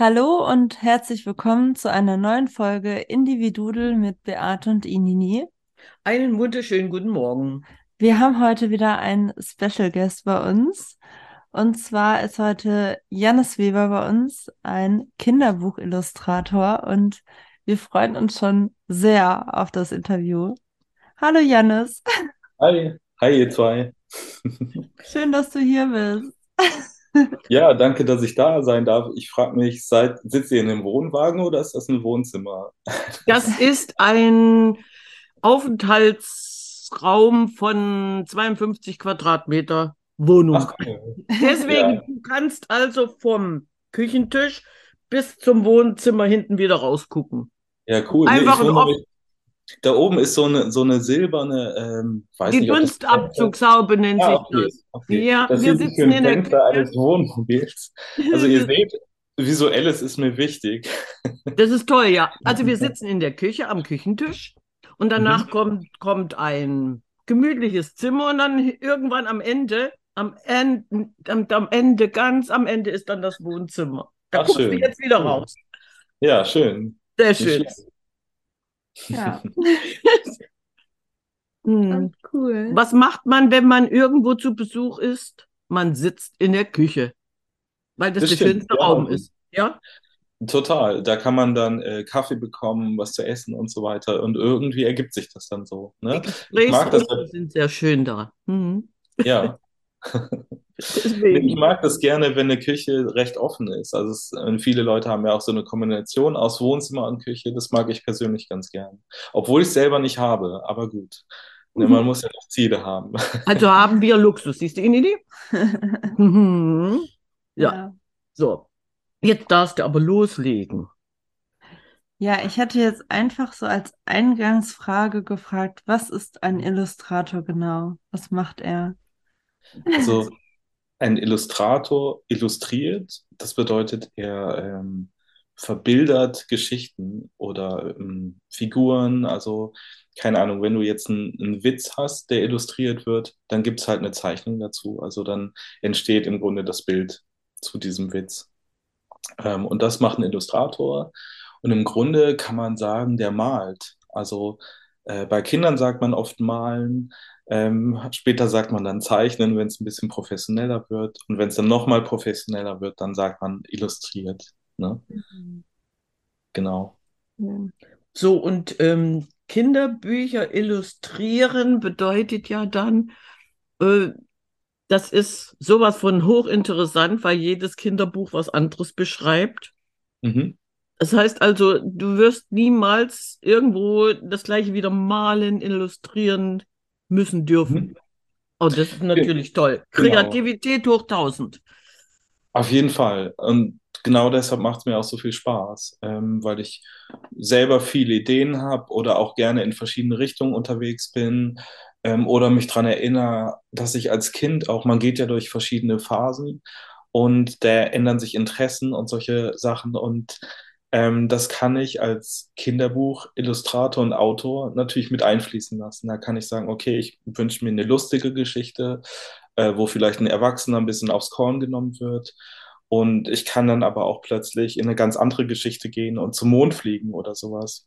Hallo und herzlich willkommen zu einer neuen Folge Individudel mit Beate und Inini. Einen wunderschönen guten Morgen. Wir haben heute wieder einen Special Guest bei uns. Und zwar ist heute Jannis Weber bei uns, ein Kinderbuchillustrator. Und wir freuen uns schon sehr auf das Interview. Hallo Jannis. Hi, hi ihr zwei. Schön, dass du hier bist. Ja, danke, dass ich da sein darf. Ich frage mich, seid, sitzt ihr in einem Wohnwagen oder ist das ein Wohnzimmer? Das ist ein Aufenthaltsraum von 52 Quadratmeter Wohnung. Ach, cool. Deswegen, Ja. du kannst also vom Küchentisch bis zum Wohnzimmer hinten wieder rausgucken. Ja, cool. Nee, Einfach ich ein wundere Off- mich, da oben ist so eine, so eine silberne, ähm, weiß Die nicht, Dunstabzugshaube nennt Ah, sich das. okay. Ja, das wir sitzen in der Küche. eines Wohnmobils. Also ihr seht, visuelles ist mir wichtig. Das ist toll, ja. Also wir sitzen in der Küche am Küchentisch und danach Mhm. kommt, kommt ein gemütliches Zimmer und dann irgendwann am Ende, am Ende, am, am Ende, ganz am Ende ist dann das Wohnzimmer. Da Ach, guckst du schön. jetzt wieder raus. Ja, schön. Sehr schön. Ja, Hm. cool. Was macht man, wenn man irgendwo zu Besuch ist? Man sitzt in der Küche, weil das, Das der stimmt, schönste ja. Raum ist. Ja? Total. Da kann man dann äh, Kaffee bekommen, was zu essen und so weiter. Und irgendwie ergibt sich das dann so. Ne? Die Ich mag das, Gesprächsrunden sind sehr schön da. Mhm. ja. Ich mag das gerne, wenn eine Küche recht offen ist. Also es, äh, viele Leute haben ja auch so eine Kombination aus Wohnzimmer und Küche. Das mag ich persönlich ganz gern. Obwohl ich es selber nicht habe, aber gut. Ne, man muss ja noch Ziele haben. Also haben wir Luxus. Siehst du, Inidi? Mhm. Ja, Ja. so. Jetzt darfst du aber loslegen. Ja, ich hätte jetzt einfach so als Eingangsfrage gefragt, was ist ein Illustrator genau? Was macht er? Also ein Illustrator illustriert, das bedeutet, er ähm, verbildert Geschichten oder ähm, Figuren. Also keine Ahnung, wenn du jetzt einen, Witz hast, der illustriert wird, dann gibt es halt eine Zeichnung dazu. Also dann entsteht im Grunde das Bild zu diesem Witz. Ähm, und das macht ein Illustrator. Und im Grunde kann man sagen, der malt. Also äh, bei Kindern sagt man oft malen. Ähm, später sagt man dann zeichnen, wenn es ein bisschen professioneller wird. Und wenn es dann nochmal professioneller wird, dann sagt man illustriert. Ne? Genau. So, und ähm, Kinderbücher illustrieren bedeutet ja dann, äh, das ist sowas von hochinteressant, weil jedes Kinderbuch was anderes beschreibt. Mhm. Das heißt also, du wirst niemals irgendwo das gleiche wieder malen, illustrieren müssen dürfen. Oh, das ist natürlich toll. Genau. Kreativität hoch 1000. Auf jeden Fall. Und genau deshalb macht es mir auch so viel Spaß, ähm, weil ich selber viele Ideen habe oder auch gerne in verschiedene Richtungen unterwegs bin ähm, oder mich daran erinnere, dass ich als Kind auch, man geht ja durch verschiedene Phasen und da ändern sich Interessen und solche Sachen und ähm, das kann ich als Kinderbuch, Illustrator und Autor natürlich mit einfließen lassen. Da kann ich sagen, okay, ich wünsche mir eine lustige Geschichte, äh, wo vielleicht ein Erwachsener ein bisschen aufs Korn genommen wird. Und ich kann dann aber auch plötzlich in eine ganz andere Geschichte gehen und zum Mond fliegen oder sowas.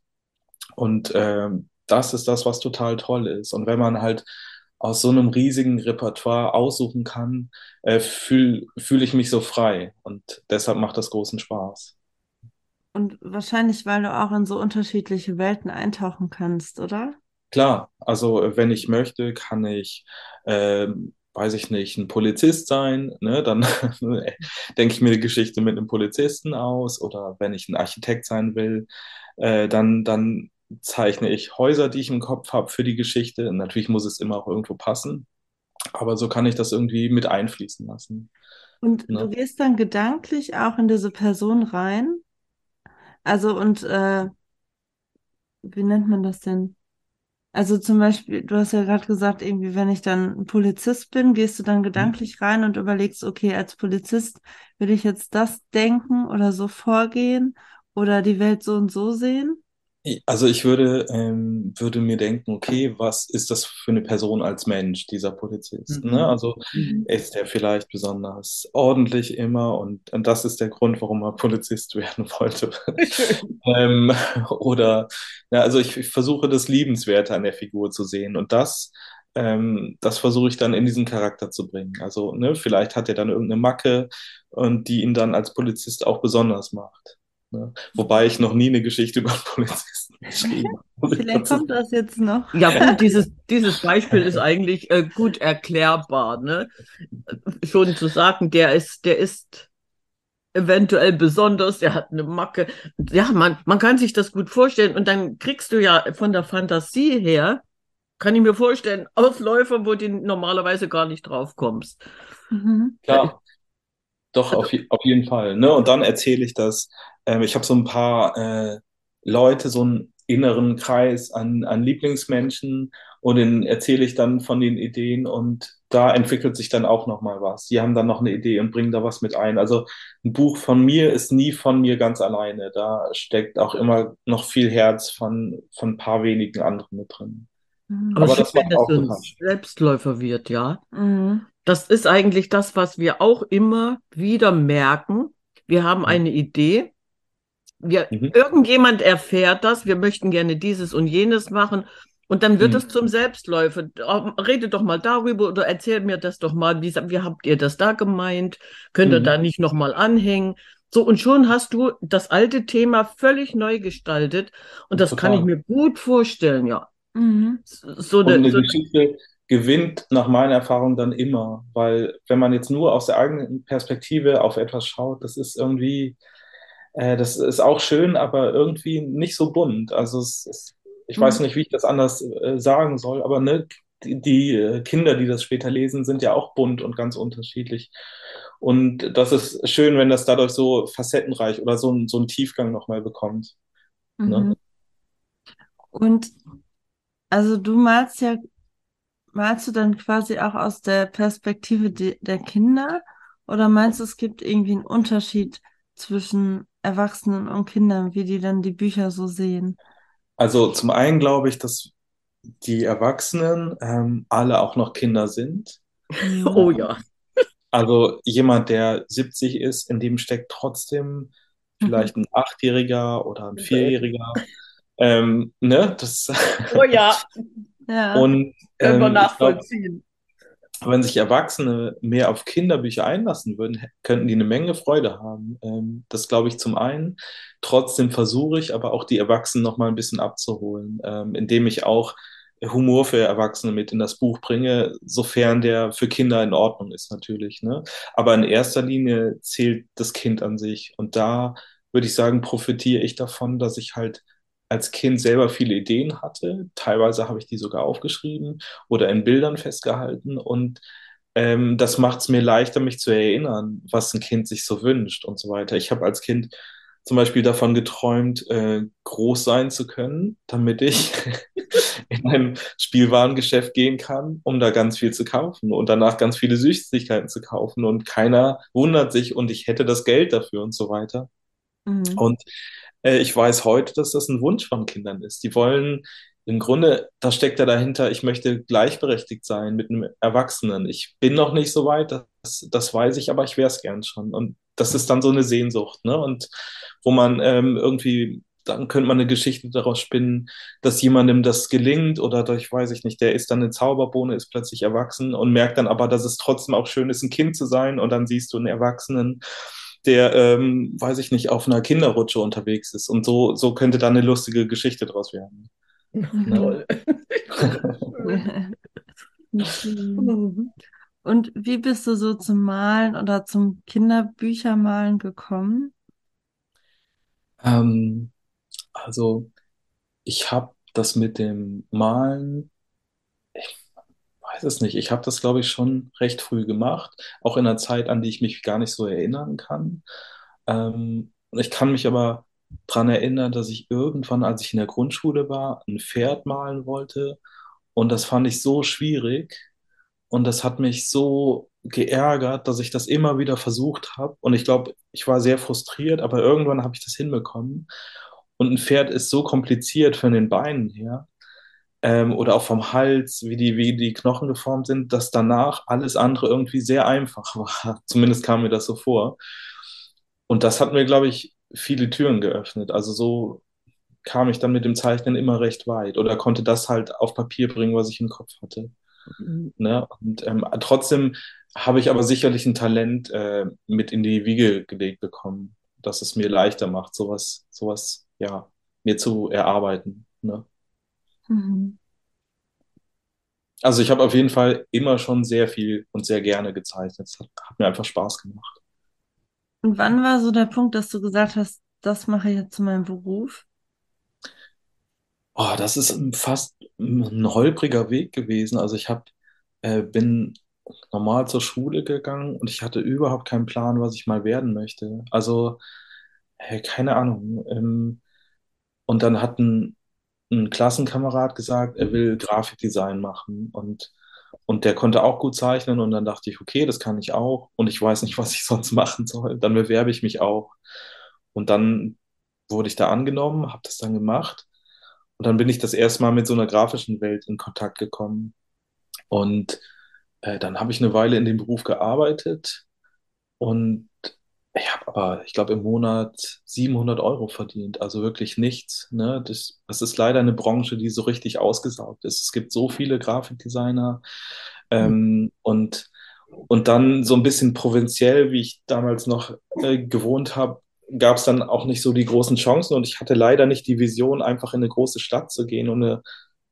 Und ähm, das ist das, was total toll ist. Und wenn man halt aus so einem riesigen Repertoire aussuchen kann, äh, fühle fühl ich mich so frei. Und deshalb macht das großen Spaß. Und wahrscheinlich, weil du auch in so unterschiedliche Welten eintauchen kannst, oder? Klar, also äh, wenn ich möchte, kann ich, ähm, weiß ich nicht, ein Polizist sein, ne? Dann denke ich mir die Geschichte mit einem Polizisten aus. Oder wenn ich ein Architekt sein will, äh, dann, dann zeichne ich Häuser, die ich im Kopf habe für die Geschichte. Natürlich muss es immer auch irgendwo passen, aber so kann ich das irgendwie mit einfließen lassen. Und Ne? du gehst dann gedanklich auch in diese Person rein. Also und äh, wie nennt man das denn? Also zum Beispiel, du hast ja gerade gesagt, irgendwie, wenn ich dann ein Polizist bin, gehst du dann gedanklich rein und überlegst, okay, als Polizist will ich jetzt das denken oder so vorgehen oder die Welt so und so sehen? Also ich würde, ähm, würde mir denken, okay, was ist das für eine Person als Mensch, dieser Polizist? Ne? Mhm. Also Mhm. ist er vielleicht besonders ordentlich immer und, und das ist der Grund, warum er Polizist werden wollte. Ähm, oder, ja, also ich, ich versuche das Liebenswerte an der Figur zu sehen und das, ähm, das versuche ich dann in diesen Charakter zu bringen. Also, ne, vielleicht hat er dann irgendeine Macke und die ihn dann als Polizist auch besonders macht. Ne? Wobei ich noch nie eine Geschichte über Polizisten geschrieben habe. Vielleicht kommt das jetzt noch. Ja gut, dieses, dieses Beispiel ist eigentlich äh, gut erklärbar, ne? Schon zu sagen, der ist, der ist eventuell besonders, der hat eine Macke. Ja, man, man kann sich das gut vorstellen und dann kriegst du ja von der Fantasie her, kann ich mir vorstellen, Ausläufer, wo du normalerweise gar nicht drauf kommst. Mhm. Klar, doch, auf, je- auf jeden Fall. Ne? Und dann erzähle ich das. Ähm, ich habe so ein paar äh, Leute, so einen inneren Kreis an, an Lieblingsmenschen und den erzähle ich dann von den Ideen und da entwickelt sich dann auch nochmal was. Die haben dann noch eine Idee und bringen da was mit ein. Also ein Buch von mir ist nie von mir ganz alleine. Da steckt auch immer noch viel Herz von, von ein paar wenigen anderen mit drin. Mhm. Aber Aber das wenn macht das auch so ein. Selbstläufer wird, ja. Mhm. Das ist eigentlich das, was wir auch immer wieder merken. Wir haben eine Idee. Wir, Mhm. irgendjemand erfährt das. Wir möchten gerne dieses und jenes machen. Und dann wird Mhm. es zum Selbstläufer. Rede doch mal darüber oder erzähl mir das doch mal. Wie, wie habt ihr das da gemeint? Könnt ihr Mhm. da nicht nochmal anhängen? So, und schon hast du das alte Thema völlig neu gestaltet. Und das kann ich Total. mir gut vorstellen, ja. Mhm. So eine, eine so eine Geschichte gewinnt nach meiner Erfahrung dann immer, weil wenn man jetzt nur aus der eigenen Perspektive auf etwas schaut, das ist irgendwie, äh, das ist auch schön, aber irgendwie nicht so bunt. Also ist, ich weiß Mhm. nicht, wie ich das anders äh, sagen soll, aber ne, die, die äh, Kinder, die das später lesen, sind ja auch bunt und ganz unterschiedlich. Und das ist schön, wenn das dadurch so facettenreich oder so, so einen Tiefgang nochmal bekommt. Ne? Mhm. Und also du malst ja, malst du dann quasi auch aus der Perspektive de der Kinder oder meinst du, es gibt irgendwie einen Unterschied zwischen Erwachsenen und Kindern, wie die dann die Bücher so sehen? Also zum einen glaube ich, dass die Erwachsenen ähm, alle auch noch Kinder sind. Oh ja. Also jemand, der 70 ist, in dem steckt trotzdem vielleicht ein Achtjähriger oder ein Vierjähriger. Ähm, ne? Das, Oh ja, Ja. und können wir ähm, glaube, nachvollziehen. wenn sich Erwachsene mehr auf Kinderbücher einlassen würden, könnten die eine Menge Freude haben. Ähm, das glaube ich zum einen. Trotzdem versuche ich aber auch die Erwachsenen noch mal ein bisschen abzuholen, ähm, indem ich auch Humor für Erwachsene mit in das Buch bringe, sofern der für Kinder in Ordnung ist natürlich. Ne? Aber in erster Linie zählt das Kind an sich. Und da würde ich sagen, profitiere ich davon, dass ich halt als Kind selber viele Ideen hatte. Teilweise habe ich die sogar aufgeschrieben oder in Bildern festgehalten. Und ähm, das macht es mir leichter, mich zu erinnern, was ein Kind sich so wünscht und so weiter. Ich habe als Kind zum Beispiel davon geträumt, äh, groß sein zu können, damit ich in ein Spielwarengeschäft gehen kann, um da ganz viel zu kaufen und danach ganz viele Süßigkeiten zu kaufen. Und keiner wundert sich und ich hätte das Geld dafür und so weiter. Mhm. Und äh, ich weiß heute, dass das ein Wunsch von Kindern ist. Die wollen im Grunde, da steckt ja dahinter, ich möchte gleichberechtigt sein mit einem Erwachsenen. Ich bin noch nicht so weit, das, das weiß ich, aber ich wäre es gern schon. Und das ist dann so eine Sehnsucht, ne? Und wo man ähm, irgendwie, dann könnte man eine Geschichte daraus spinnen, dass jemandem das gelingt oder durch, weiß ich nicht, der ist dann eine Zauberbohne, ist plötzlich erwachsen und merkt dann aber, dass es trotzdem auch schön ist, ein Kind zu sein. Und dann siehst du einen Erwachsenen, der, ähm, weiß ich nicht, auf einer Kinderrutsche unterwegs ist. Und so, so könnte da eine lustige Geschichte draus werden. Toll. Und wie bist du so zum Malen oder zum Kinderbüchermalen gekommen? Ähm, also, ich habe das mit dem Malen, weiß es nicht, ich habe das, glaube ich, schon recht früh gemacht, auch in einer Zeit, an die ich mich gar nicht so erinnern kann. Ähm, ich kann mich aber daran erinnern, dass ich irgendwann, als ich in der Grundschule war, ein Pferd malen wollte. Und das fand ich so schwierig. Und das hat mich so geärgert, dass ich das immer wieder versucht habe. Und ich glaube, ich war sehr frustriert, aber irgendwann habe ich das hinbekommen. und ein Pferd ist so kompliziert von den Beinen her ähm, oder auch vom Hals, wie die, wie die Knochen geformt sind, dass danach alles andere irgendwie sehr einfach war. Zumindest kam mir das so vor. Und das hat mir, glaube ich, viele Türen geöffnet. Also so kam ich dann mit dem Zeichnen immer recht weit oder konnte das halt auf Papier bringen, was ich im Kopf hatte. Mhm. Ne? Und ähm, trotzdem habe ich aber sicherlich ein Talent äh, mit in die Wiege gelegt bekommen, dass es mir leichter macht, sowas, sowas, ja, mir zu erarbeiten. Ne? Mhm. Also ich habe auf jeden Fall immer schon sehr viel und sehr gerne gezeichnet. Es hat, hat mir einfach Spaß gemacht. Und wann war so der Punkt, dass du gesagt hast, das mache ich jetzt zu meinem Beruf? Oh, das ist fast ein holpriger Weg gewesen. Also ich hab, äh, bin normal zur Schule gegangen und ich hatte überhaupt keinen Plan, was ich mal werden möchte. Also, äh, keine Ahnung. Ähm, und dann hat ein, Klassenkamerad gesagt, er will Grafikdesign machen und, und der konnte auch gut zeichnen und dann dachte ich, okay, das kann ich auch und ich weiß nicht, was ich sonst machen soll. Dann bewerbe ich mich auch. Und dann wurde ich da angenommen, habe das dann gemacht und dann bin ich das erste Mal mit so einer grafischen Welt in Kontakt gekommen. Und äh, dann habe ich eine Weile in dem Beruf gearbeitet und ich habe aber, ich glaube, im Monat 700 Euro verdient, also wirklich nichts. Ne? Das, das ist leider eine Branche, die so richtig ausgesaugt ist. Es gibt so viele Grafikdesigner ähm, und, und dann so ein bisschen provinziell, wie ich damals noch äh, gewohnt habe, gab es dann auch nicht so die großen Chancen und ich hatte leider nicht die Vision, einfach in eine große Stadt zu gehen und eine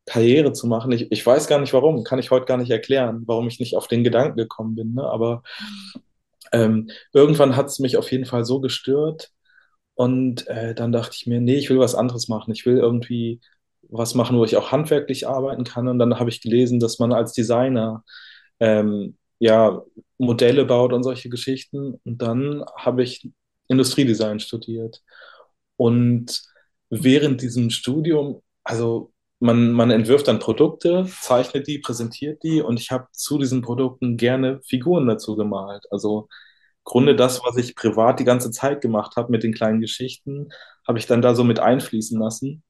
Karriere zu machen. Ich, ich weiß gar nicht warum, kann ich heute gar nicht erklären, warum ich nicht auf den Gedanken gekommen bin. Ne? Aber ähm, irgendwann hat es mich auf jeden Fall so gestört und äh, dann dachte ich mir, nee, ich will was anderes machen. Ich will irgendwie was machen, wo ich auch handwerklich arbeiten kann. Und dann habe ich gelesen, dass man als Designer ähm, ja Modelle baut und solche Geschichten. Und dann habe ich Industriedesign studiert. Und während diesem Studium, also man, man entwirft dann Produkte, zeichnet die, präsentiert die und ich habe zu diesen Produkten gerne Figuren dazu gemalt. Also Grunde das, was ich privat die ganze Zeit gemacht habe mit den kleinen Geschichten, habe ich dann da so mit einfließen lassen.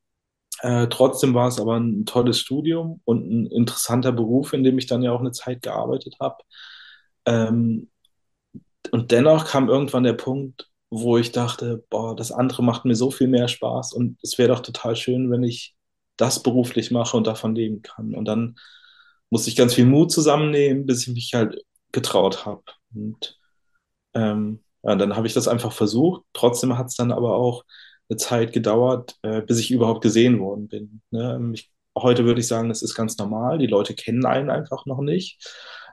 Äh, trotzdem war es aber ein tolles Studium und ein interessanter Beruf, in dem ich dann ja auch eine Zeit gearbeitet habe. Ähm, und dennoch kam irgendwann der Punkt, wo ich dachte, boah, das andere macht mir so viel mehr Spaß und es wäre doch total schön, wenn ich das beruflich mache und davon leben kann. Und dann musste ich ganz viel Mut zusammennehmen, bis ich mich halt getraut habe. Und ähm, ja, dann habe ich das einfach versucht. Trotzdem hat es dann aber auch eine Zeit gedauert, äh, bis ich überhaupt gesehen worden bin. Ne? Ich, heute würde ich sagen, das ist ganz normal. Die Leute kennen einen einfach noch nicht.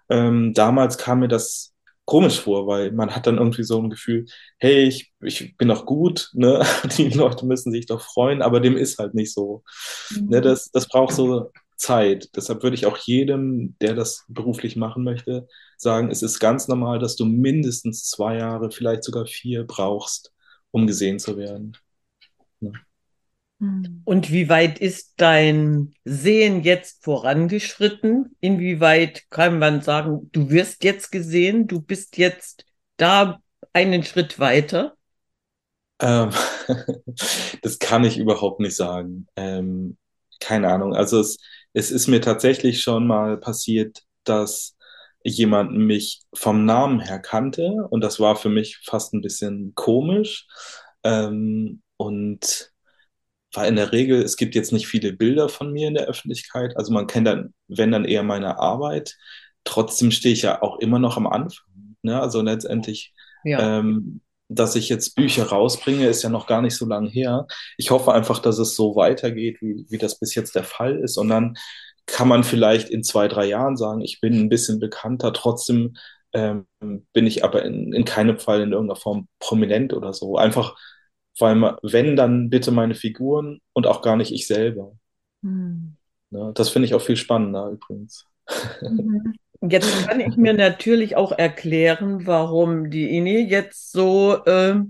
Ähm, damals kam mir das komisch vor, weil man hat dann irgendwie so ein Gefühl, hey, ich, ich bin doch gut, ne? Die Leute müssen sich doch freuen, aber dem ist halt nicht so. Mhm. Ne? Das, das braucht so Zeit. Deshalb würde ich auch jedem, der das beruflich machen möchte, sagen, es ist ganz normal, dass du mindestens zwei Jahre, vielleicht sogar vier brauchst, um gesehen zu werden. Ne? Hm. Und wie weit ist dein Sehen jetzt vorangeschritten? Inwieweit kann man sagen, du wirst jetzt gesehen, du bist jetzt da einen Schritt weiter? Ähm, das kann ich überhaupt nicht sagen. Ähm, keine Ahnung. Also es, es ist mir tatsächlich schon mal passiert, dass jemand mich vom Namen her kannte und das war für mich fast ein bisschen komisch. Ähm, und war in der Regel, es gibt jetzt nicht viele Bilder von mir in der Öffentlichkeit. Also man kennt dann, wenn dann eher meine Arbeit. Trotzdem stehe ich ja auch immer noch am Anfang. Ne? Also letztendlich, ja. ähm, dass ich jetzt Bücher rausbringe, ist ja noch gar nicht so lange her. Ich hoffe einfach, dass es so weitergeht, wie, wie das bis jetzt der Fall ist. Und dann kann man vielleicht in zwei, drei Jahren sagen, ich bin ein bisschen bekannter. Trotzdem ähm, bin ich aber in, in keinem Fall in irgendeiner Form prominent oder so. Einfach weil wenn, dann bitte meine Figuren und auch gar nicht ich selber. Mhm. Ja, das finde ich auch viel spannender übrigens. Mhm. Jetzt kann ich mir natürlich auch erklären, warum die Ini jetzt so äh,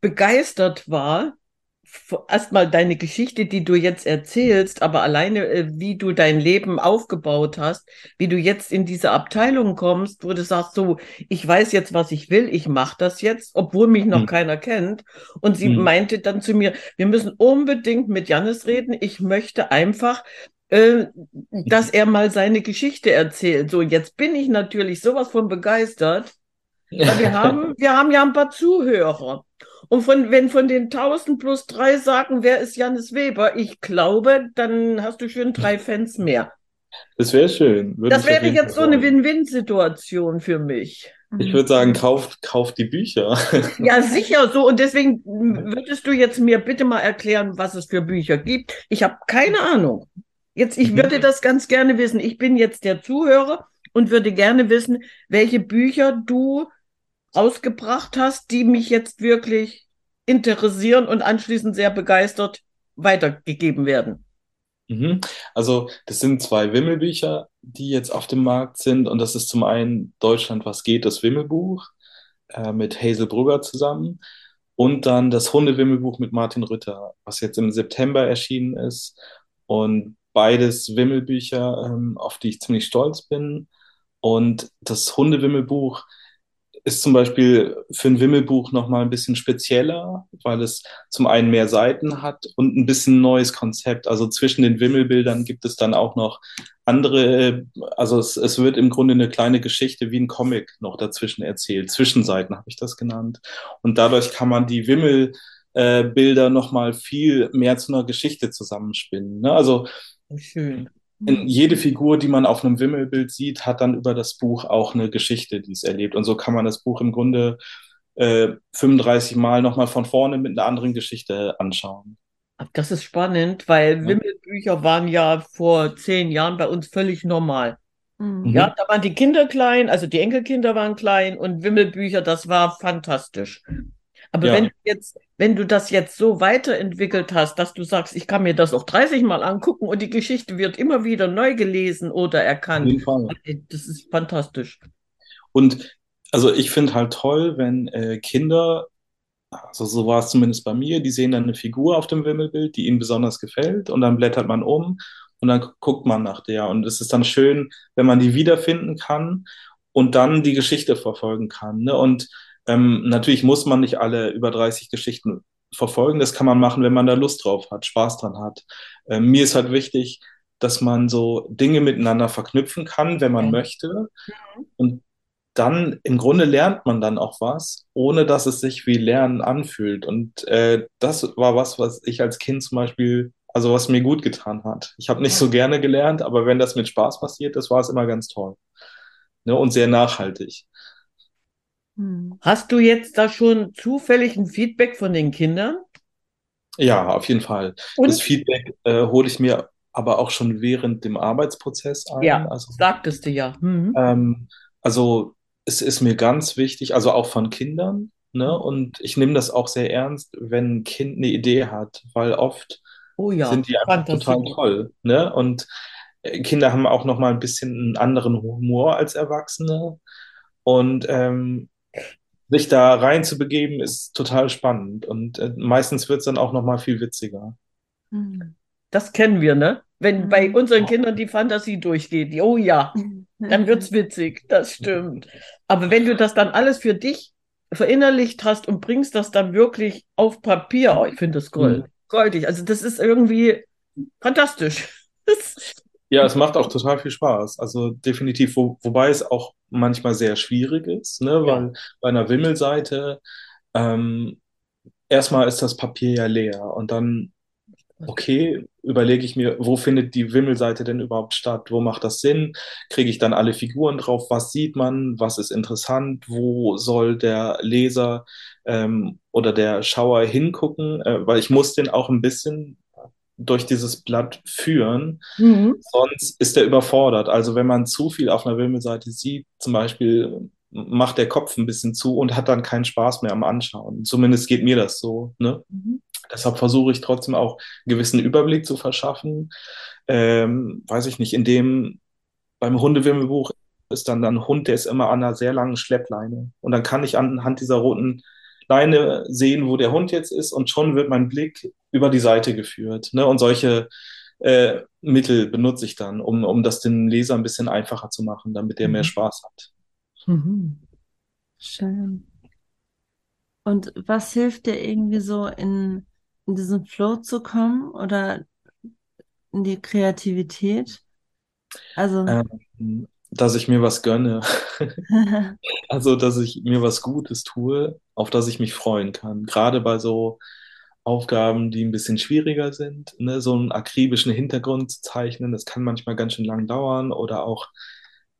begeistert war erstmal deine Geschichte, die du jetzt erzählst, aber alleine, äh, wie du dein Leben aufgebaut hast, wie du jetzt in diese Abteilung kommst, wo du sagst, so, ich weiß jetzt, was ich will, ich mache das jetzt, obwohl mich noch hm. keiner kennt. Und sie hm. meinte dann zu mir, wir müssen unbedingt mit Janis reden. Ich möchte einfach, äh, dass er mal seine Geschichte erzählt. So, jetzt bin ich natürlich sowas von begeistert. Weil wir haben, wir haben ja ein paar Zuhörer. Und von, wenn von den 1000 plus drei sagen, wer ist Janis Weber, ich glaube, dann hast du schon drei Fans mehr. Das wäre schön. Würde das wäre jetzt so eine Win-Win-Situation für mich. Ich würde sagen, kauft, kauft die Bücher. Ja, sicher so. Und deswegen würdest du jetzt mir bitte mal erklären, was es für Bücher gibt. Ich habe keine Ahnung. Jetzt, ich mhm. würde das ganz gerne wissen. Ich bin jetzt der Zuhörer und würde gerne wissen, welche Bücher du ausgebracht hast, die mich jetzt wirklich interessieren und anschließend sehr begeistert weitergegeben werden. Mhm. Also das sind zwei Wimmelbücher, die jetzt auf dem Markt sind. Und das ist zum einen Deutschland, was geht, das Wimmelbuch äh, mit Hazel Brugger zusammen. Und dann das Hundewimmelbuch mit Martin Rütter, was jetzt im September erschienen ist. Und beides Wimmelbücher, ähm, auf die ich ziemlich stolz bin. Und das Hundewimmelbuch ist zum Beispiel für ein Wimmelbuch nochmal ein bisschen spezieller, weil es zum einen mehr Seiten hat und ein bisschen neues Konzept. Also zwischen den Wimmelbildern gibt es dann auch noch andere, also es, es wird im Grunde eine kleine Geschichte wie ein Comic noch dazwischen erzählt. Zwischenseiten habe ich das genannt. Und dadurch kann man die Wimmelbilder äh, nochmal viel mehr zu einer Geschichte zusammenspinnen. Ne? Also Schön jede Figur, die man auf einem Wimmelbild sieht, hat dann über das Buch auch eine Geschichte, die es erlebt. Und so kann man das Buch im Grunde äh, 35 Mal nochmal von vorne mit einer anderen Geschichte anschauen. Das ist spannend, weil ja. Wimmelbücher waren ja vor zehn Jahren bei uns völlig normal. Mhm. Ja, da waren die Kinder klein, also die Enkelkinder waren klein und Wimmelbücher, das war fantastisch. Aber ja. wenn du jetzt, wenn du das jetzt so weiterentwickelt hast, dass du sagst, ich kann mir das auch 30 Mal angucken und die Geschichte wird immer wieder neu gelesen oder erkannt. Das ist fantastisch. Und also ich finde halt toll, wenn äh, Kinder, also so war es zumindest bei mir, die sehen dann eine Figur auf dem Wimmelbild, die ihnen besonders gefällt und dann blättert man um und dann guckt man nach der. Und es ist dann schön, wenn man die wiederfinden kann und dann die Geschichte verfolgen kann. Ne? Und ähm, natürlich muss man nicht alle über 30 Geschichten verfolgen. Das kann man machen, wenn man da Lust drauf hat, Spaß dran hat. Ähm, mir ist halt wichtig, dass man so Dinge miteinander verknüpfen kann, wenn man ja. möchte. Und dann im Grunde lernt man dann auch was, ohne dass es sich wie Lernen anfühlt. Und äh, das war was, was ich als Kind zum Beispiel, also was mir gut getan hat. Ich habe nicht so gerne gelernt, aber wenn das mit Spaß passiert, das war es immer ganz toll. Ne? Und sehr nachhaltig. Hm. Hast du jetzt da schon zufällig ein Feedback von den Kindern? Ja, auf jeden Fall. Und? Das Feedback äh, hole ich mir aber auch schon während dem Arbeitsprozess ein. Ja, also, sagtest du ja. Mhm. Ähm, also es ist mir ganz wichtig, also auch von Kindern, ne? Und ich nehme das auch sehr ernst, wenn ein Kind eine Idee hat, weil oft oh ja, sind die einfach total toll. Ne? Und äh, Kinder haben auch noch mal ein bisschen einen anderen Humor als Erwachsene. Und ähm, sich da rein zu begeben, ist total spannend. Und äh, meistens wird es dann auch noch mal viel witziger. Hm. Das kennen wir, ne? Wenn hm. bei unseren Kindern die Fantasie durchgeht, oh ja, dann wird es witzig, das stimmt. Aber wenn du das dann alles für dich verinnerlicht hast und bringst das dann wirklich auf Papier, oh, ich finde das gold, mhm. goldig. Also das ist irgendwie fantastisch. Ja, es macht auch total viel Spaß. Also definitiv, wo, wobei es auch manchmal sehr schwierig ist, ne? weil bei einer Wimmelseite ähm, erstmal ist das Papier ja leer und dann, okay, überlege ich mir, wo findet die Wimmelseite denn überhaupt statt? Wo macht das Sinn? Kriege ich dann alle Figuren drauf? Was sieht man? Was ist interessant? Wo soll der Leser ähm, oder der Schauer hingucken? Äh, weil ich muss den auch ein bisschen durch dieses Blatt führen. Mhm. Sonst ist er überfordert. Also wenn man zu viel auf einer Wimmelseite sieht, zum Beispiel macht der Kopf ein bisschen zu und hat dann keinen Spaß mehr am Anschauen. Zumindest geht mir das so. Ne? Mhm. Deshalb versuche ich trotzdem auch einen gewissen Überblick zu verschaffen. Ähm, weiß ich nicht, in dem beim Hundewimmelbuch ist dann ein Hund, der ist immer an einer sehr langen Schleppleine. Und dann kann ich anhand dieser roten Leine sehen, wo der Hund jetzt ist und schon wird mein Blick über die Seite geführt. Ne? Und solche äh, Mittel benutze ich dann, um, um das den Leser ein bisschen einfacher zu machen, damit mehr Mhm. Spaß hat. Mhm. Schön. Und was hilft dir irgendwie so in, in diesen Flow zu kommen oder in die Kreativität? Also, Ähm, dass ich mir was gönne. Also, dass ich mir was Gutes tue, auf das ich mich freuen kann. Gerade bei so Aufgaben, die ein bisschen schwieriger sind, ne? So einen akribischen Hintergrund zu zeichnen, das kann manchmal ganz schön lang dauern. Oder auch,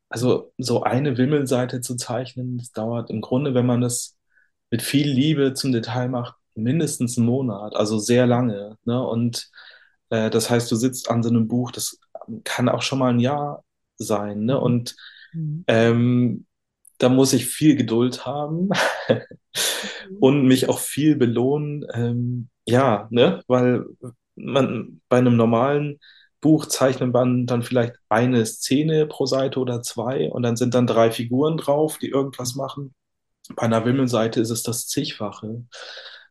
also so eine Wimmelseite zu zeichnen, das dauert im Grunde, wenn man das mit viel Liebe zum Detail macht, mindestens einen Monat, also sehr lange. Ne? Und äh, das heißt, du sitzt an so einem Buch, das kann auch schon mal ein Jahr sein. Ne? Und Mhm. ähm, da muss ich viel Geduld haben und mich auch viel belohnen. Ähm, ja, ne, weil man bei einem normalen Buch zeichnet man dann vielleicht eine Szene pro Seite oder zwei und dann sind dann drei Figuren drauf, die irgendwas machen. Bei einer Wimmelseite ist es das Zigfache.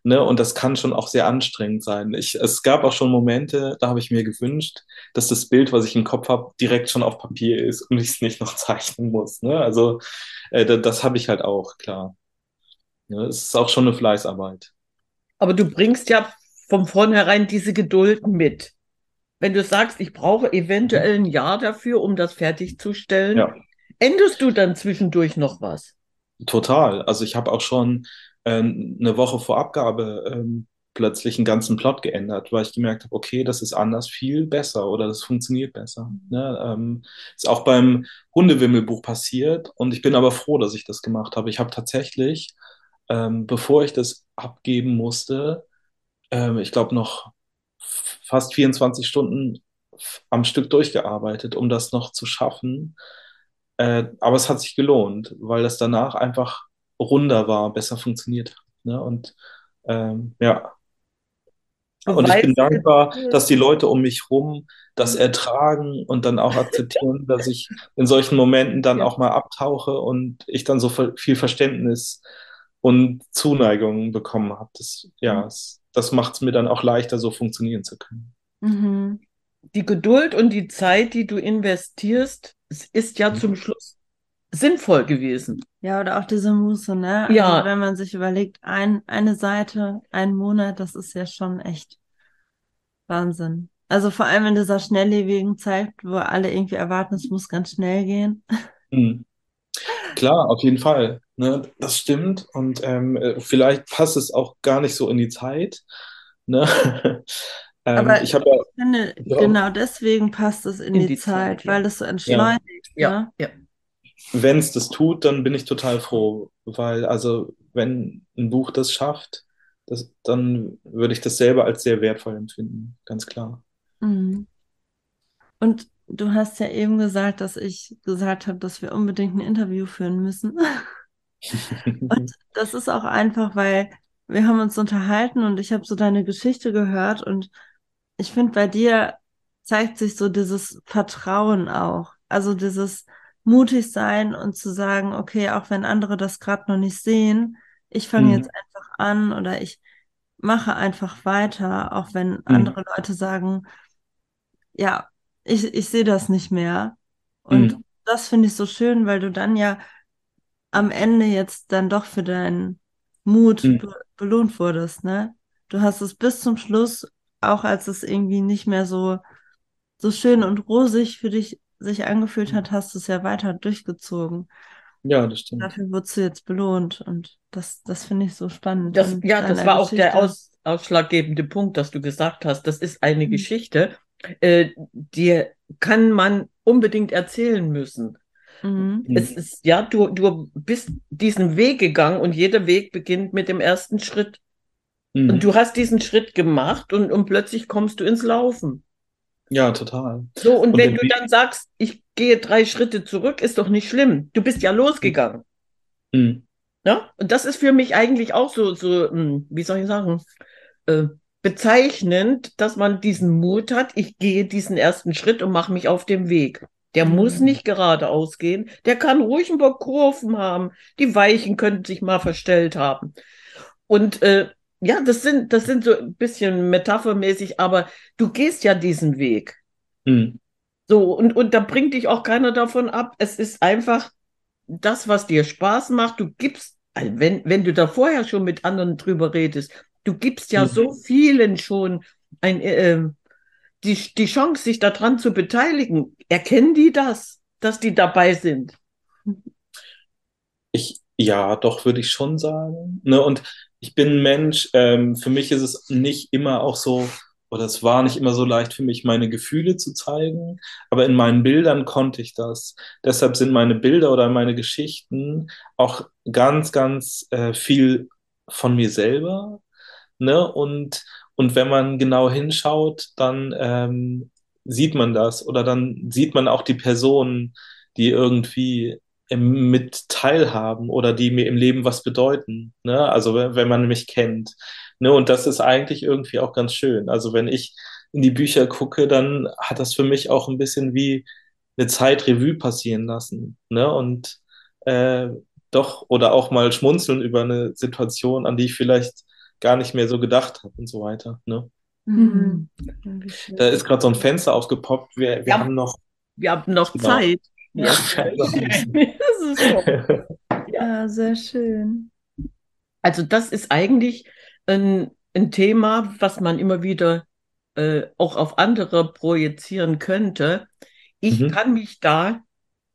Ne, und das kann schon auch sehr anstrengend sein. Ich, es gab auch schon Momente, da habe ich mir gewünscht, dass das Bild, was ich im Kopf habe, direkt schon auf Papier ist und ich es nicht noch zeichnen muss. Ne? Also äh, da- das habe ich halt auch, klar. Ne? Es ist auch schon eine Fleißarbeit. Aber du bringst ja von vornherein diese Geduld mit. Wenn du sagst, ich brauche eventuell ein Jahr dafür, um das fertigzustellen, Ja. änderst du dann zwischendurch noch was? Total. Also ich habe auch schon eine Woche vor Abgabe ähm, plötzlich einen ganzen Plot geändert, weil ich gemerkt habe, okay, das ist anders viel besser oder das funktioniert besser. Ne? Ähm, ist auch beim Hundewimmelbuch passiert und ich bin aber froh, dass ich das gemacht habe. Ich habe tatsächlich, ähm, bevor ich das abgeben musste, ähm, ich glaube noch fast 24 Stunden am Stück durchgearbeitet, um das noch zu schaffen. Äh, aber es hat sich gelohnt, weil das danach einfach runder war, besser funktioniert. hat, Ne? Und ähm, ja, und ich bin dankbar, dass die Leute um mich rum das Mhm. ertragen und dann auch akzeptieren, dass ich in solchen Momenten dann auch mal abtauche und ich dann so viel Verständnis und Zuneigung bekommen habe. Das, ja, es, das macht es mir dann auch leichter, so funktionieren zu können. Mhm. die Geduld und die Zeit, die du investierst, es ist ja Mhm. zum Schluss sinnvoll gewesen. Ja, oder auch diese Muße, ne? Also Ja. wenn man sich überlegt, ein, eine Seite, ein Monat, das ist ja schon echt Wahnsinn. Also vor allem in dieser schnelllebigen Zeit, wo alle irgendwie erwarten, es muss ganz schnell gehen. Mhm. Klar, auf jeden Fall. Ne, das stimmt. Und ähm, äh, vielleicht passt es auch gar nicht so in die Zeit. Ne? Ähm, Aber ich Ich finde, Ja. genau deswegen passt es in, In die, die Zeit, Zeit, ja. weil es so entschleunigt, Ja, ne? ja. Wenn es das tut, dann bin ich total froh, weil also wenn ein Buch das schafft, das, dann würde ich das selber als sehr wertvoll empfinden, ganz klar. Mhm. Und du hast ja eben gesagt, dass ich gesagt habe, dass wir unbedingt ein Interview führen müssen. Und das ist auch einfach, weil wir haben uns unterhalten und ich habe so deine Geschichte gehört und ich finde, bei dir zeigt sich so dieses Vertrauen auch. Also dieses mutig sein und zu sagen, okay, auch wenn andere das gerade noch nicht sehen, ich fange Mhm. jetzt einfach an oder ich mache einfach weiter, auch wenn andere Leute sagen, ja, ich, ich sehe das nicht mehr. Und Mhm. das finde ich so schön, weil du dann ja am Ende jetzt dann doch für deinen Mut Mhm. be belohnt wurdest, ne? Du hast es bis zum Schluss, auch als es irgendwie nicht mehr so, so schön und rosig für dich sich angefühlt hat, hast du es ja weiter durchgezogen. Ja, das stimmt. Dafür wurdest du jetzt belohnt und das, das finde ich so spannend Das, ja, das war auch der Geschichte. aus, ausschlaggebende Punkt, dass du gesagt hast, das ist eine Mhm. Geschichte, äh, die kann man unbedingt erzählen müssen. Mhm. Es ist, ja, du, du bist diesen Weg gegangen und jeder Weg beginnt mit dem ersten Schritt. Mhm. Und du hast diesen Schritt gemacht und, und plötzlich kommst du ins Laufen. Ja, total. So, und Und wenn du dann sagst, ich gehe drei Schritte zurück, ist doch nicht schlimm. Du bist ja losgegangen. Mhm. Ja? Und das ist für mich eigentlich auch so, so, hm, wie soll ich sagen, äh, bezeichnend, dass man diesen Mut hat, ich gehe diesen ersten Schritt und mache mich auf den Weg. Der Mhm. muss nicht geradeaus gehen, der kann ruhig ein paar Kurven haben, die Weichen könnten sich mal verstellt haben. Und äh, ja, das sind, das sind so ein bisschen metaphermäßig, aber du gehst ja diesen Weg. Mhm. So, und, und da bringt dich auch keiner davon ab. Es ist einfach das, was dir Spaß macht. Du gibst, also wenn, wenn du da vorher schon mit anderen drüber redest, du gibst ja Mhm. so vielen schon ein, äh, die, die Chance, sich daran zu beteiligen. Erkennen die das, dass die dabei sind? Ich, ja, doch, würde ich schon sagen. Ne? Und ich bin ein Mensch, ähm, für mich ist es nicht immer auch so, oder es war nicht immer so leicht für mich, meine Gefühle zu zeigen, aber in meinen Bildern konnte ich das. Deshalb sind meine Bilder oder meine Geschichten auch ganz, ganz äh, viel von mir selber. Ne? Und, und wenn man genau hinschaut, dann ähm, sieht man das oder dann sieht man auch die Personen, die irgendwie im- mit teilhaben oder die mir im Leben was bedeuten. Ne? Also wenn, wenn man mich kennt. Ne? Und das ist eigentlich irgendwie auch ganz schön. Also wenn ich in die Bücher gucke, dann hat das für mich auch ein bisschen wie eine Zeit Revue passieren lassen. Ne? Und äh, doch, oder auch mal schmunzeln über eine Situation, an die ich vielleicht gar nicht mehr so gedacht habe und so weiter. Ne? Mhm. Da ist gerade so ein Fenster aufgepoppt. Wir, wir Ja. haben noch. Wir haben noch Genau. Zeit. Ja. das ist so. Ja, sehr schön. Also das ist eigentlich ein, ein Thema, was man immer wieder äh, auch auf andere projizieren könnte. Ich Mhm. kann mich da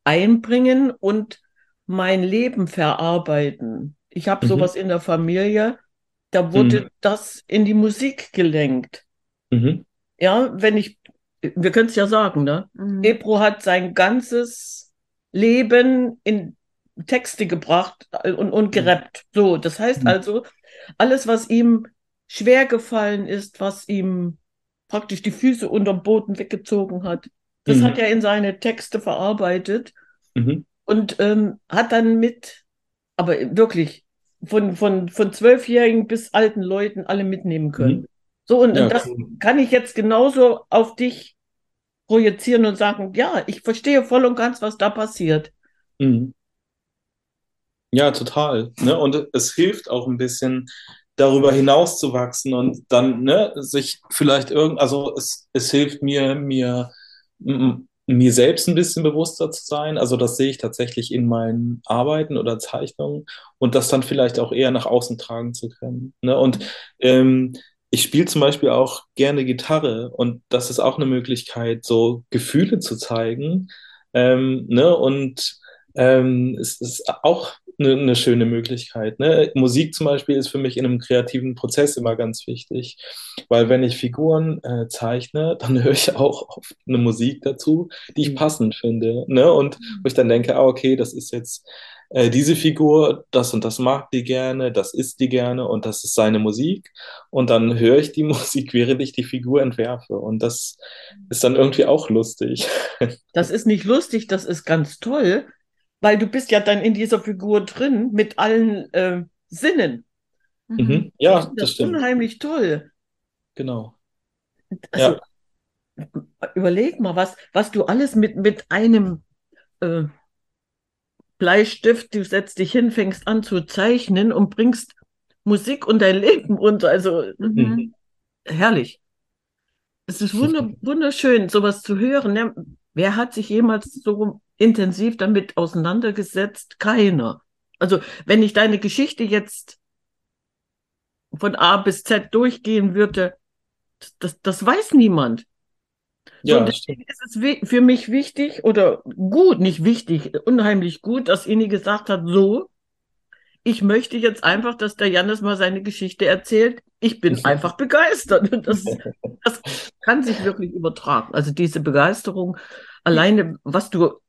einbringen und mein Leben verarbeiten. Ich habe Mhm. sowas in der Familie, da wurde Mhm. das in die Musik gelenkt. Mhm. Ja, wenn ich, wir können es ja sagen, ne? Mhm. Ebro hat sein ganzes Leben in Texte gebracht und, und gerappt. So, das heißt Mhm. also, alles, was ihm schwer gefallen ist, was ihm praktisch die Füße unterm Boden weggezogen hat, das Mhm. hat er in seine Texte verarbeitet Mhm. und ähm, hat dann mit, aber wirklich von, von, von Zwölfjährigen bis alten Leuten alle mitnehmen können. Mhm. So, und, Ja, das cool. kann ich jetzt genauso auf dich projizieren und sagen, ja, ich verstehe voll und ganz, was da passiert. Mhm. Ja, total. Ne? Und es hilft auch ein bisschen, darüber hinaus zu wachsen und dann ne, sich vielleicht irgend, also es, es hilft mir, mir, mir selbst ein bisschen bewusster zu sein. Also das sehe ich tatsächlich in meinen Arbeiten oder Zeichnungen und das dann vielleicht auch eher nach außen tragen zu können. Ne? Und ähm, ich spiele zum Beispiel auch gerne Gitarre und das ist auch eine Möglichkeit, so Gefühle zu zeigen. Ähm, ne? Und ähm, es ist auch eine, eine schöne Möglichkeit. Ne? Musik zum Beispiel ist für mich in einem kreativen Prozess immer ganz wichtig, weil wenn ich Figuren äh, zeichne, dann höre ich auch oft eine Musik dazu, die ich Mhm. passend finde. Ne? Und wo ich dann denke, ah, okay, das ist jetzt äh, diese Figur, das und das mag die gerne, das isst die gerne und das ist seine Musik. Und dann höre ich die Musik, während ich die Figur entwerfe. Und das ist dann irgendwie auch lustig. Das ist nicht lustig, das ist ganz toll, weil du bist ja dann in dieser Figur drin mit allen äh, Sinnen. Mhm. Mhm. Ja, das das stimmt. unheimlich toll. Genau. Also überleg mal, was, was du alles mit, mit einem äh, Bleistift, du setzt dich hin, fängst an zu zeichnen und bringst Musik und dein Leben unter. Also Mhm. Mhm. herrlich. Es ist wunder, wunderschön, sowas zu hören. Wer hat sich jemals so intensiv damit auseinandergesetzt? Keiner. Also, wenn ich deine Geschichte jetzt von A bis Z durchgehen würde, das, das weiß niemand. Ja, und deswegen ist es für mich wichtig oder gut, nicht wichtig, unheimlich gut, dass Ini gesagt hat, so, ich möchte jetzt einfach, dass der Jannis mal seine Geschichte erzählt. Ich bin einfach begeistert. Und das, das kann sich wirklich übertragen. Also diese Begeisterung, alleine, was du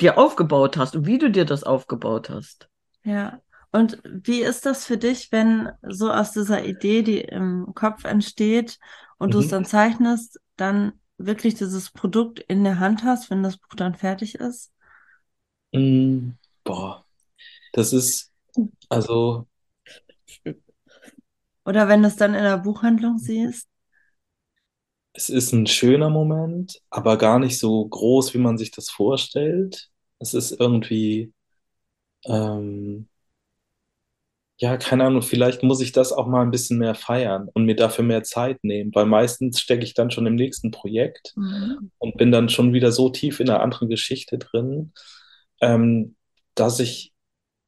dir aufgebaut hast und wie du dir das aufgebaut hast. Ja. Und wie ist das für dich, wenn so aus dieser Idee, die im Kopf entsteht und du es Mhm. dann zeichnest, dann wirklich dieses Produkt in der Hand hast, wenn das Buch dann fertig ist? Mm, boah, das ist, also, Oder wenn du es dann in der Buchhandlung siehst? es ist ein schöner Moment, aber gar nicht so groß, wie man sich das vorstellt. Es ist irgendwie, ähm, ja, keine Ahnung, vielleicht muss ich das auch mal ein bisschen mehr feiern und mir dafür mehr Zeit nehmen, weil meistens stecke ich dann schon im nächsten Projekt Mhm. und bin dann schon wieder so tief in einer anderen Geschichte drin, ähm, dass ich,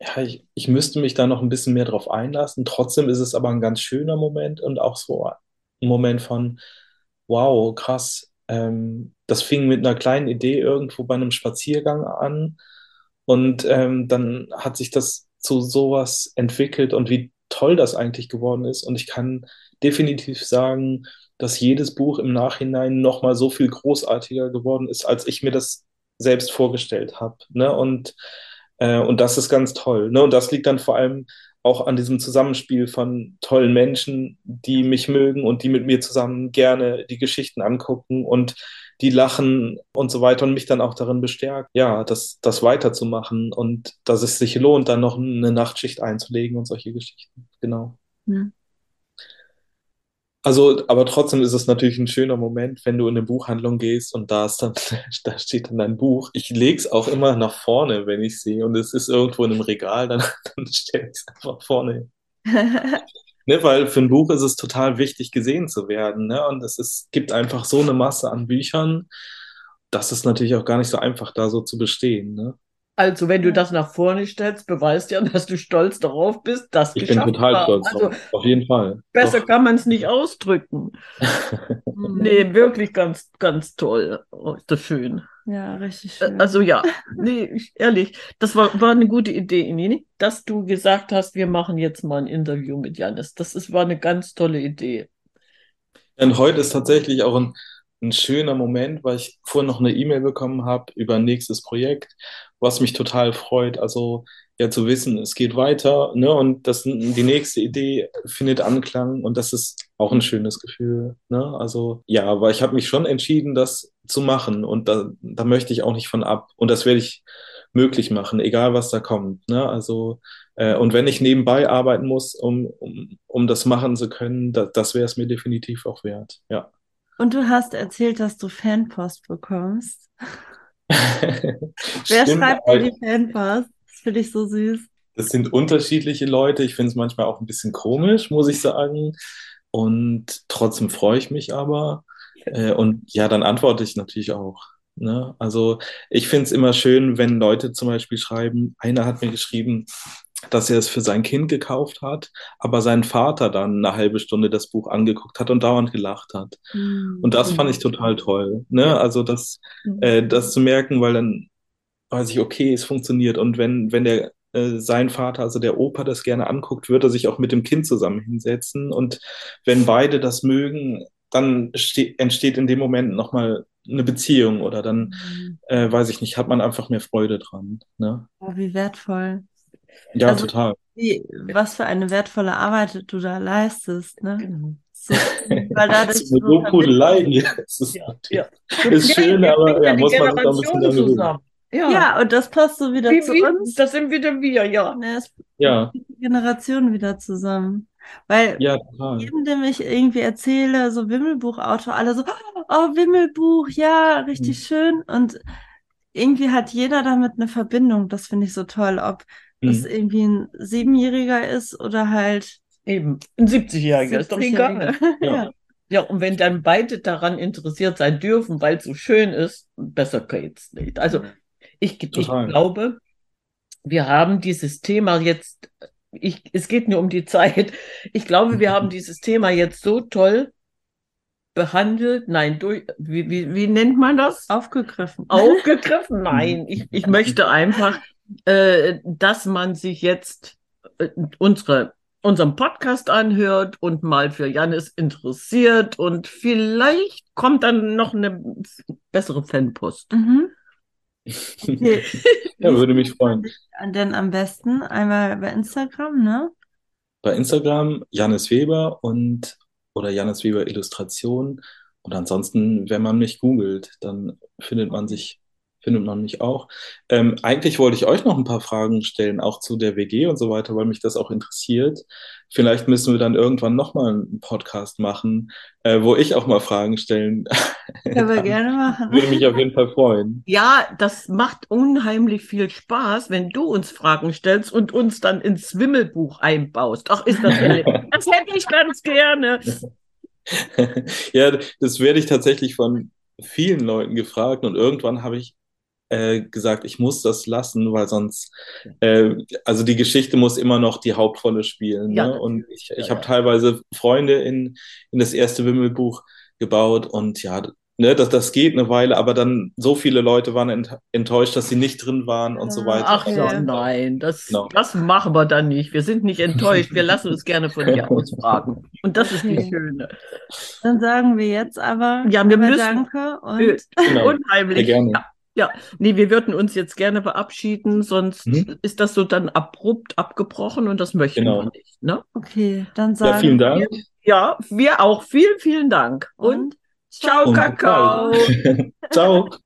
ja, ich, ich müsste mich da noch ein bisschen mehr drauf einlassen. Trotzdem ist es aber ein ganz schöner Moment und auch so ein Moment von, wow, krass. Ähm, das fing mit einer kleinen Idee irgendwo bei einem Spaziergang an und ähm, dann hat sich das zu sowas entwickelt und wie toll das eigentlich geworden ist. Und ich kann definitiv sagen, dass jedes Buch im Nachhinein nochmal so viel großartiger geworden ist, als ich mir das selbst vorgestellt habe. Ne? Und, äh, und das ist ganz toll. Ne? Und das liegt dann vor allem auch an diesem Zusammenspiel von tollen Menschen, die mich mögen und die mit mir zusammen gerne die Geschichten angucken und die lachen und so weiter und mich dann auch darin bestärkt, ja, das, das weiterzumachen und dass es sich lohnt, dann noch eine Nachtschicht einzulegen und solche Geschichten. Genau. Ja. Also, aber trotzdem ist es natürlich ein schöner Moment, wenn du in eine Buchhandlung gehst und da ist dann, da steht dann dein Buch. Ich lege es auch immer nach vorne, wenn ich sehe und es ist irgendwo in einem Regal, dann, dann stelle ich es einfach vorne. Ne, weil für ein Buch ist es total wichtig, gesehen zu werden. Ne? Und es ist, gibt einfach so eine Masse an Büchern, das ist natürlich auch gar nicht so einfach, da so zu bestehen. Ne? Also, wenn du das nach vorne stellst, beweist ja, dass du stolz darauf bist, das Ich bin geschafft total haben. stolz Also, drauf. Auf jeden Fall. besser Doch. kann man es nicht ausdrücken. Nee, wirklich ganz, ganz toll. Oh, ist das schön. Ja, richtig schön. Also ja, nee, ich- ehrlich, das war, war eine gute Idee, Inini, dass du gesagt hast, wir machen jetzt mal ein Interview mit Janis. Das ist, war eine ganz tolle Idee. Und heute ist tatsächlich auch ein, ein schöner Moment, weil ich vorhin noch eine E-Mail bekommen habe über ein nächstes Projekt, was mich total freut. Also ja zu wissen, es geht weiter, ne? Und das, die nächste Idee findet Anklang und das ist auch ein schönes Gefühl, ne? Also ja, aber ich habe mich schon entschieden, das zu machen und da, da möchte ich auch nicht von ab. Und das werde ich möglich machen, egal was da kommt, ne? Also äh, und wenn ich nebenbei arbeiten muss, um, um, um das machen zu können, da, das wäre es mir definitiv auch wert. Ja. Und du hast erzählt, dass du Fanpost bekommst. Wer Stimmt, schreibt dir aber die Fanpost? Das finde ich so süß. das sind unterschiedliche Leute. Ich finde es manchmal auch ein bisschen komisch, muss ich sagen. Und trotzdem freue ich mich aber. Äh, und ja, dann antworte ich natürlich auch. Ne? Also ich finde es immer schön, wenn Leute zum Beispiel schreiben, einer hat mir geschrieben, dass er es für sein Kind gekauft hat, aber sein Vater dann eine halbe Stunde das Buch angeguckt hat und dauernd gelacht hat. Mhm. Und das fand ich total toll. Ne? Also das, äh, das zu merken, weil dann weiß ich, okay, es funktioniert. Und wenn, wenn der äh, sein Vater, also der Opa, das gerne anguckt, wird er sich auch mit dem Kind zusammen hinsetzen. Und wenn beide das mögen, dann ste- entsteht in dem Moment nochmal eine Beziehung oder dann, Mhm. äh, weiß ich nicht, hat man einfach mehr Freude dran. Ne? Oh, wie wertvoll. Ja, Also- total. Wie, was für eine wertvolle Arbeit du da leistest, ne? Genau. So, weil dadurch So eine Lobhudelei. Ja, Das ist, ja. ist schön, wir aber ja, muss man sich auch ein bisschen gewöhnen. zusammen. Ja, Ja, und das passt so wieder Wie, zu wie, uns. das sind wieder wir, ja. Ne, es Ja, die Generationen wieder zusammen. Weil ja, jedem, dem ich irgendwie erzähle, so Wimmelbuchautor, alle so, oh, Wimmelbuch, ja, richtig Mhm. schön. Und irgendwie hat jeder damit eine Verbindung. Das finde ich so toll, ob das Mhm. irgendwie ein Siebenjähriger ist oder halt Eben. Ein 70-Jähriger ist doch 70-Jähriger. egal. Ja. Ja, und wenn dann beide daran interessiert sein dürfen, weil es so schön ist, besser geht's nicht. Also ich, ich glaube, wir haben dieses Thema jetzt, ich, es geht nur um die Zeit. Ich glaube, wir haben dieses Thema jetzt so toll behandelt. Nein, durch, wie, wie, wie nennt man das? Aufgegriffen. Aufgegriffen? Nein, ich, ich möchte einfach, äh, dass man sich jetzt äh, unsere, unseren Podcast anhört und mal für Janis interessiert und vielleicht kommt dann noch eine bessere Fanpost. Mhm. Okay. Ja, würde mich freuen. Denn am besten einmal bei Instagram, ne? bei Instagram Janis Weber und oder Janis Weber Illustration. Und ansonsten, wenn man mich googelt, dann findet man sich findet man mich auch. Ähm, eigentlich wollte ich euch noch ein paar Fragen stellen, auch zu der WG und so weiter, weil mich das auch interessiert. Vielleicht müssen wir dann irgendwann nochmal einen Podcast machen, äh, wo ich auch mal Fragen stellen Können wir gerne machen. Würde mich auf jeden Fall freuen. Ja, das macht unheimlich viel Spaß, wenn du uns Fragen stellst und uns dann ins Wimmelbuch einbaust. Ach, ist das ehrlich? Das hätte ich ganz gerne. ja, das werde ich tatsächlich von vielen Leuten gefragt und irgendwann habe ich äh, gesagt, ich muss das lassen, weil sonst, äh, also die Geschichte muss immer noch die Hauptrolle spielen. Ja, ne? Und ich, ich Ja, habe ja. teilweise Freunde in, in das erste Wimmelbuch gebaut und ja, ne, das, das geht eine Weile, aber dann so viele Leute waren ent enttäuscht, dass sie nicht drin waren und so Ja. weiter. Ach ja, nein, das, Genau. das machen wir dann nicht. Wir sind nicht enttäuscht. Wir lassen uns gerne von dir ausfragen. Und das ist die. Schöne. Dann sagen wir jetzt aber Ja, wir müssen- Danke und Genau. Unheimlich. Sehr gerne. Ja, ja. Nee, wir würden uns jetzt gerne verabschieden, sonst Mhm. ist das so dann abrupt abgebrochen und das möchten Genau. wir nicht. Ne? okay, dann Ja, sagen vielen Dank. Ja, wir auch. Vielen, vielen Dank. Und und ciao, Und Kakao. Ciao.